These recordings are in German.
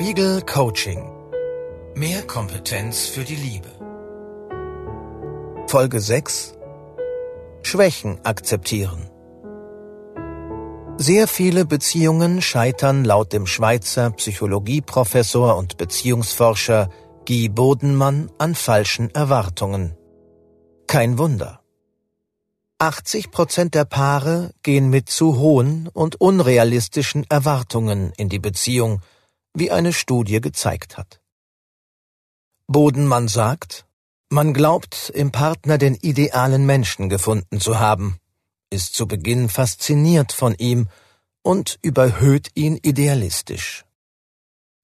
Spiegel Coaching. Mehr Kompetenz für die Liebe. Folge 6. Schwächen akzeptieren. Sehr viele Beziehungen scheitern laut dem Schweizer Psychologieprofessor und Beziehungsforscher Guy Bodenmann an falschen Erwartungen. Kein Wunder. 80 Prozent der Paare gehen mit zu hohen und unrealistischen Erwartungen in die Beziehung, wie eine Studie gezeigt hat. Bodenmann sagt, man glaubt, im Partner den idealen Menschen gefunden zu haben, ist zu Beginn fasziniert von ihm und überhöht ihn idealistisch.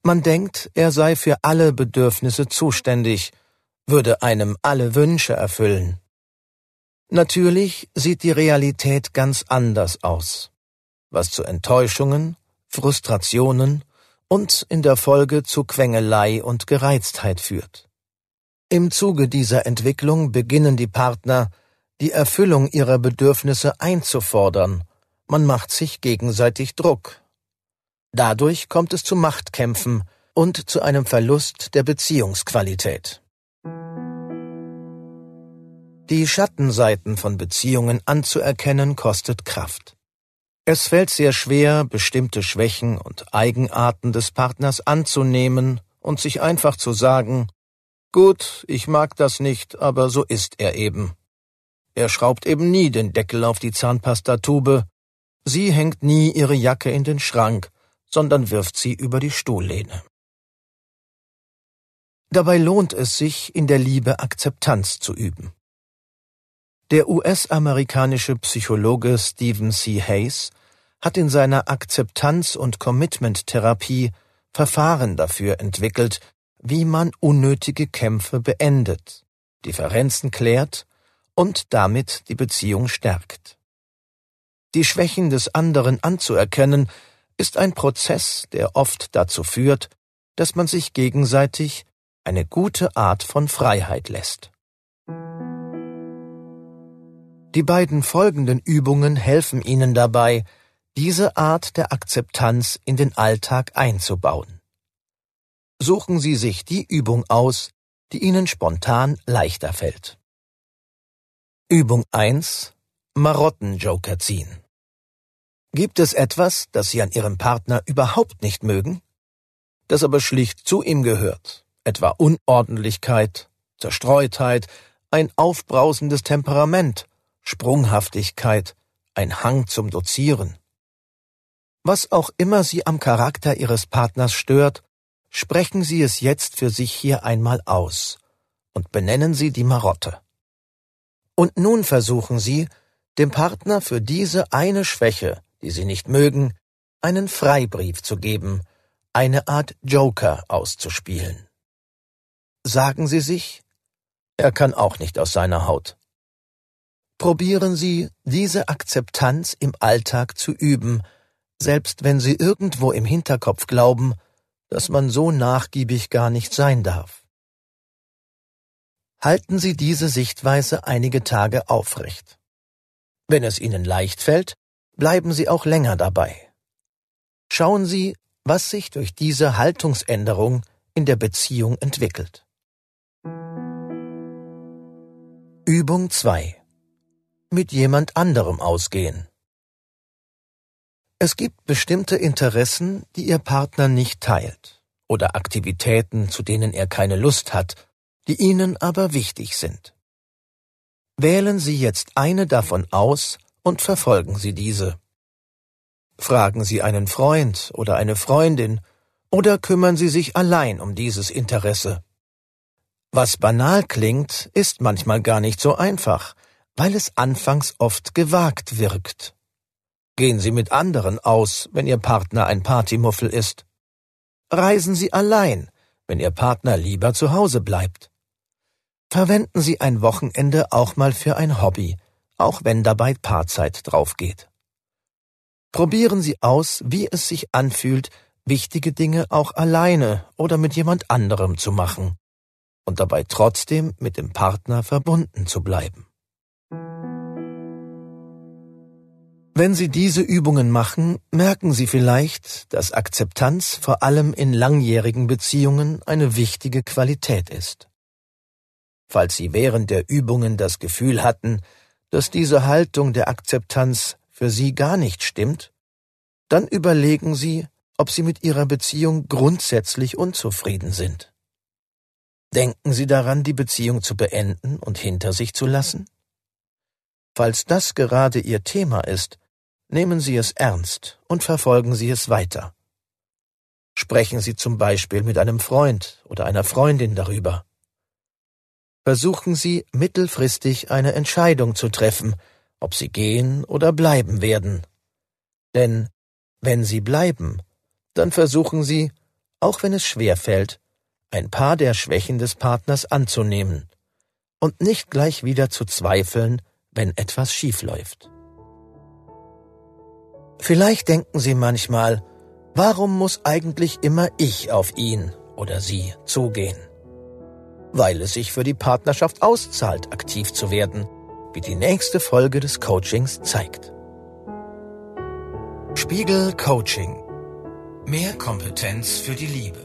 Man denkt, er sei für alle Bedürfnisse zuständig, würde einem alle Wünsche erfüllen. Natürlich sieht die Realität ganz anders aus, was zu Enttäuschungen, Frustrationen und in der Folge zu Quengelei und Gereiztheit führt. Im Zuge dieser Entwicklung beginnen die Partner, die Erfüllung ihrer Bedürfnisse einzufordern, man macht sich gegenseitig Druck. Dadurch kommt es zu Machtkämpfen und zu einem Verlust der Beziehungsqualität. Die Schattenseiten von Beziehungen anzuerkennen kostet Kraft. Es fällt sehr schwer, bestimmte Schwächen und Eigenarten des Partners anzunehmen und sich einfach zu sagen, gut, ich mag das nicht, aber so ist er eben. Er schraubt eben nie den Deckel auf die Zahnpastatube, sie hängt nie ihre Jacke in den Schrank, sondern wirft sie über die Stuhllehne. Dabei lohnt es sich, in der Liebe Akzeptanz zu üben. Der US-amerikanische Psychologe Stephen C. Hayes hat in seiner Akzeptanz- und Commitment-Therapie Verfahren dafür entwickelt, wie man unnötige Kämpfe beendet, Differenzen klärt und damit die Beziehung stärkt. Die Schwächen des anderen anzuerkennen, ist ein Prozess, der oft dazu führt, dass man sich gegenseitig eine gute Art von Freiheit lässt. Die beiden folgenden Übungen helfen Ihnen dabei, diese Art der Akzeptanz in den Alltag einzubauen. Suchen Sie sich die Übung aus, die Ihnen spontan leichter fällt. Übung 1 Marottenjoker ziehen. Gibt es etwas, das Sie an Ihrem Partner überhaupt nicht mögen? Das aber schlicht zu ihm gehört, etwa Unordentlichkeit, Zerstreutheit, ein aufbrausendes Temperament Sprunghaftigkeit, ein Hang zum Dozieren. Was auch immer Sie am Charakter Ihres Partners stört, sprechen Sie es jetzt für sich hier einmal aus und benennen Sie die Marotte. Und nun versuchen Sie, dem Partner für diese eine Schwäche, die Sie nicht mögen, einen Freibrief zu geben, eine Art Joker auszuspielen. Sagen Sie sich, er kann auch nicht aus seiner Haut. Probieren Sie, diese Akzeptanz im Alltag zu üben, selbst wenn Sie irgendwo im Hinterkopf glauben, dass man so nachgiebig gar nicht sein darf. Halten Sie diese Sichtweise einige Tage aufrecht. Wenn es Ihnen leicht fällt, bleiben Sie auch länger dabei. Schauen Sie, was sich durch diese Haltungsänderung in der Beziehung entwickelt. Übung 2 mit jemand anderem ausgehen. Es gibt bestimmte Interessen, die Ihr Partner nicht teilt, oder Aktivitäten, zu denen er keine Lust hat, die Ihnen aber wichtig sind. Wählen Sie jetzt eine davon aus und verfolgen Sie diese. Fragen Sie einen Freund oder eine Freundin oder kümmern Sie sich allein um dieses Interesse. Was banal klingt, ist manchmal gar nicht so einfach, weil es anfangs oft gewagt wirkt. Gehen Sie mit anderen aus, wenn Ihr Partner ein Partymuffel ist. Reisen Sie allein, wenn Ihr Partner lieber zu Hause bleibt. Verwenden Sie ein Wochenende auch mal für ein Hobby, auch wenn dabei Paarzeit draufgeht. Probieren Sie aus, wie es sich anfühlt, wichtige Dinge auch alleine oder mit jemand anderem zu machen und dabei trotzdem mit dem Partner verbunden zu bleiben. Wenn Sie diese Übungen machen, merken Sie vielleicht, dass Akzeptanz vor allem in langjährigen Beziehungen eine wichtige Qualität ist. Falls Sie während der Übungen das Gefühl hatten, dass diese Haltung der Akzeptanz für Sie gar nicht stimmt, dann überlegen Sie, ob Sie mit Ihrer Beziehung grundsätzlich unzufrieden sind. Denken Sie daran, die Beziehung zu beenden und hinter sich zu lassen? Falls das gerade Ihr Thema ist, Nehmen Sie es ernst und verfolgen Sie es weiter. Sprechen Sie zum Beispiel mit einem Freund oder einer Freundin darüber. Versuchen Sie mittelfristig eine Entscheidung zu treffen, ob Sie gehen oder bleiben werden. Denn wenn Sie bleiben, dann versuchen Sie, auch wenn es schwer fällt, ein paar der Schwächen des Partners anzunehmen und nicht gleich wieder zu zweifeln, wenn etwas schief läuft. Vielleicht denken Sie manchmal, warum muss eigentlich immer ich auf ihn oder sie zugehen? Weil es sich für die Partnerschaft auszahlt, aktiv zu werden, wie die nächste Folge des Coachings zeigt. Spiegel Coaching. Mehr Kompetenz für die Liebe.